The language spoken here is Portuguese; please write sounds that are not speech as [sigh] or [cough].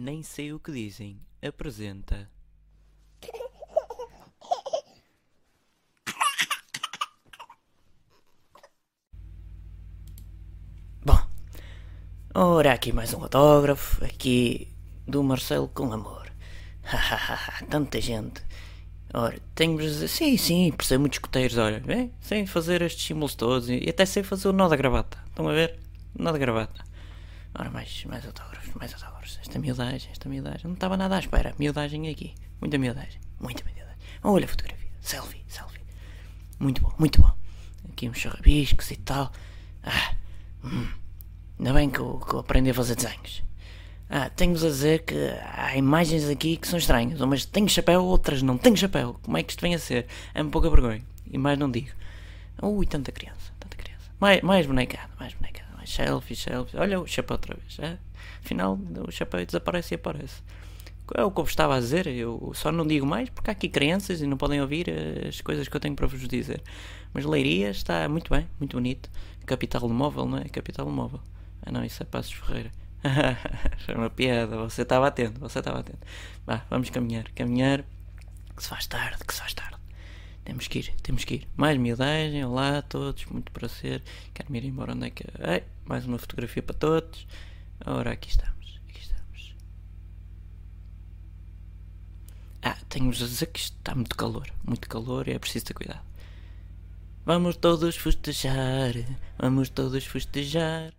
Nem sei o que dizem. Apresenta. Bom, ora aqui mais um autógrafo, aqui do Marcelo com amor. [laughs] Tanta gente. Ora, tenho Sim, sim, por ser muitos escuteiros, olha, bem, sem fazer estes símbolos todos e até sei fazer o nó da gravata. Estão a ver? Nó da gravata. Ora, mais, mais autógrafos, mais autógrafos. Esta miudagem, esta miudagem. Não estava nada à espera. Miudagem aqui. Muita miudagem. Muita miudagem. Olha a fotografia. Selfie, selfie. Muito bom, muito bom. Aqui uns charrabiscos e tal. Ah, hum. Ainda bem que eu, que eu aprendi a fazer desenhos. Ah, tenho-vos a dizer que há imagens aqui que são estranhas. Umas tenho chapéu, outras não tenho chapéu. Como é que isto vem a ser? É um pouca vergonha. E mais não digo. Ui, tanta criança, tanta criança. Mais, mais bonecada, mais bonecada. Selfie, selfie. Olha o chapéu outra vez. É? Afinal, o chapéu desaparece e aparece. É o que eu vos estava a dizer. Eu só não digo mais porque há aqui crianças e não podem ouvir as coisas que eu tenho para vos dizer. Mas Leiria está muito bem, muito bonito. Capital móvel, não é? Capital móvel. Ah não, isso é Passos Ferreira. [laughs] Foi uma piada, você estava atento, você estava atento. Vá, vamos caminhar, caminhar, que se faz tarde, que se faz tarde. Temos que ir, temos que ir. Mais miudagem, olá a todos, muito prazer. Quero-me ir embora onde é que. Ei, mais uma fotografia para todos. Ora, aqui estamos, aqui estamos. Ah, tenho-vos a dizer que está muito calor, muito calor e é preciso ter cuidado. Vamos todos festejar, vamos todos festejar.